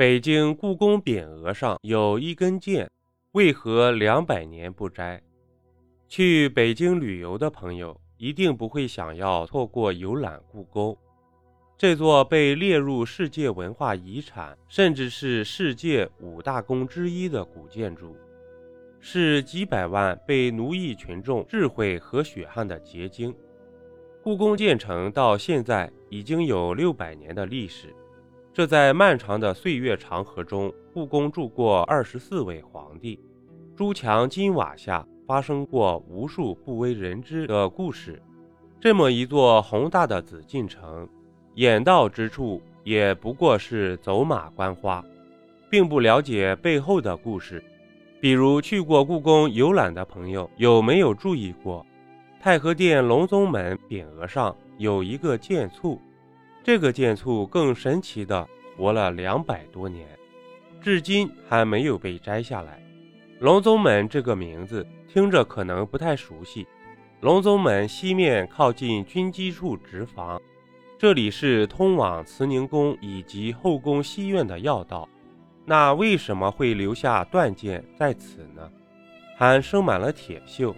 北京故宫匾额上有一根剑，为何两百年不摘？去北京旅游的朋友一定不会想要错过游览故宫。这座被列入世界文化遗产，甚至是世界五大宫之一的古建筑，是几百万被奴役群众智慧和血汗的结晶。故宫建成到现在已经有六百年的历史，这在漫长的岁月长河中，故宫住过二十四位皇帝，朱墙金瓦下发生过无数不为人知的故事。这么一座宏大的紫禁城。眼到之处也不过是走马观花，并不了解背后的故事。比如去过故宫游览的朋友，有没有注意过太和殿隆宗门匾额上有一个剑簇？这个剑簇更神奇的活了两百多年，至今还没有被摘下来。隆宗门这个名字听着可能不太熟悉。隆宗门西面靠近军机处直房。这里是通往慈宁宫以及后宫西院的要道，那为什么会留下断剑在此呢？还生满了铁锈，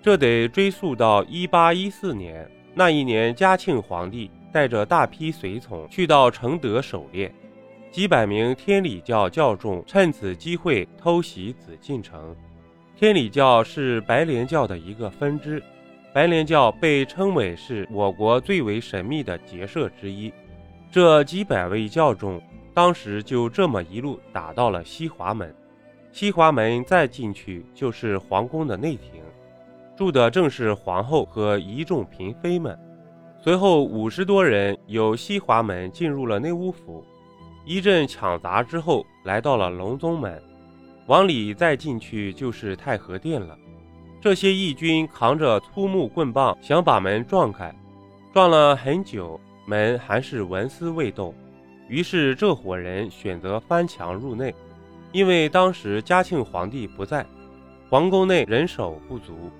这得追溯到一八一四年。那一年，嘉庆皇帝带着大批随从去到承德狩猎，几百名天理教教众趁此机会偷袭紫禁城。天理教是白莲教的一个分支。白莲教被称为是我国最为神秘的结社之一，这几百位教众当时就这么一路打到了西华门，西华门再进去就是皇宫的内廷，住的正是皇后和一众嫔妃们。随后五十多人由西华门进入了内务府，一阵抢砸之后，来到了隆宗门，往里再进去就是太和殿了。这些义军扛着粗木棍棒，想把门撞开，撞了很久，门还是纹丝未动。于是这伙人选择翻墙入内，因为当时嘉庆皇帝不在，皇宫内人手不足。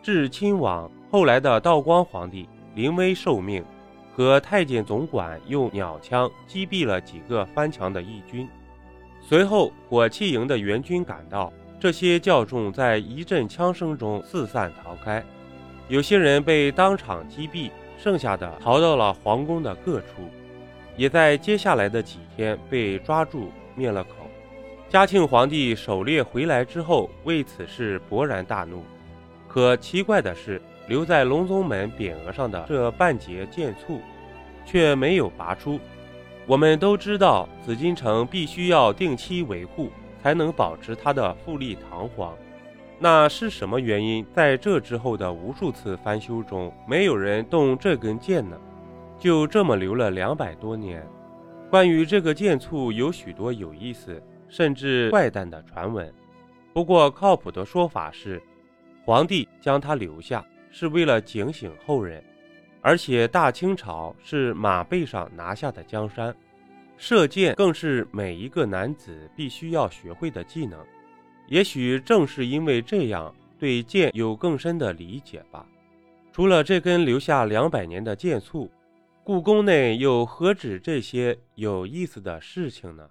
至亲王后来的道光皇帝临危受命，和太监总管用鸟枪击毙了几个翻墙的义军。随后火器营的援军赶到。这些教众在一阵枪声中四散逃开，有些人被当场击毙，剩下的逃到了皇宫的各处，也在接下来的几天被抓住灭了口。嘉庆皇帝狩猎回来之后，为此事勃然大怒。可奇怪的是，留在隆宗门匾额上的这半截剑簇，却没有拔出。我们都知道，紫禁城必须要定期维护。才能保持它的富丽堂皇。那是什么原因？在这之后的无数次翻修中，没有人动这根剑呢？就这么留了两百多年。关于这个剑簇，有许多有意思甚至怪诞的传闻。不过靠谱的说法是，皇帝将它留下是为了警醒后人，而且大清朝是马背上拿下的江山。射箭更是每一个男子必须要学会的技能，也许正是因为这样，对箭有更深的理解吧。除了这根留下两百年的箭簇，故宫内又何止这些有意思的事情呢？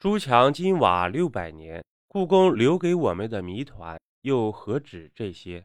朱墙金瓦六百年，故宫留给我们的谜团又何止这些？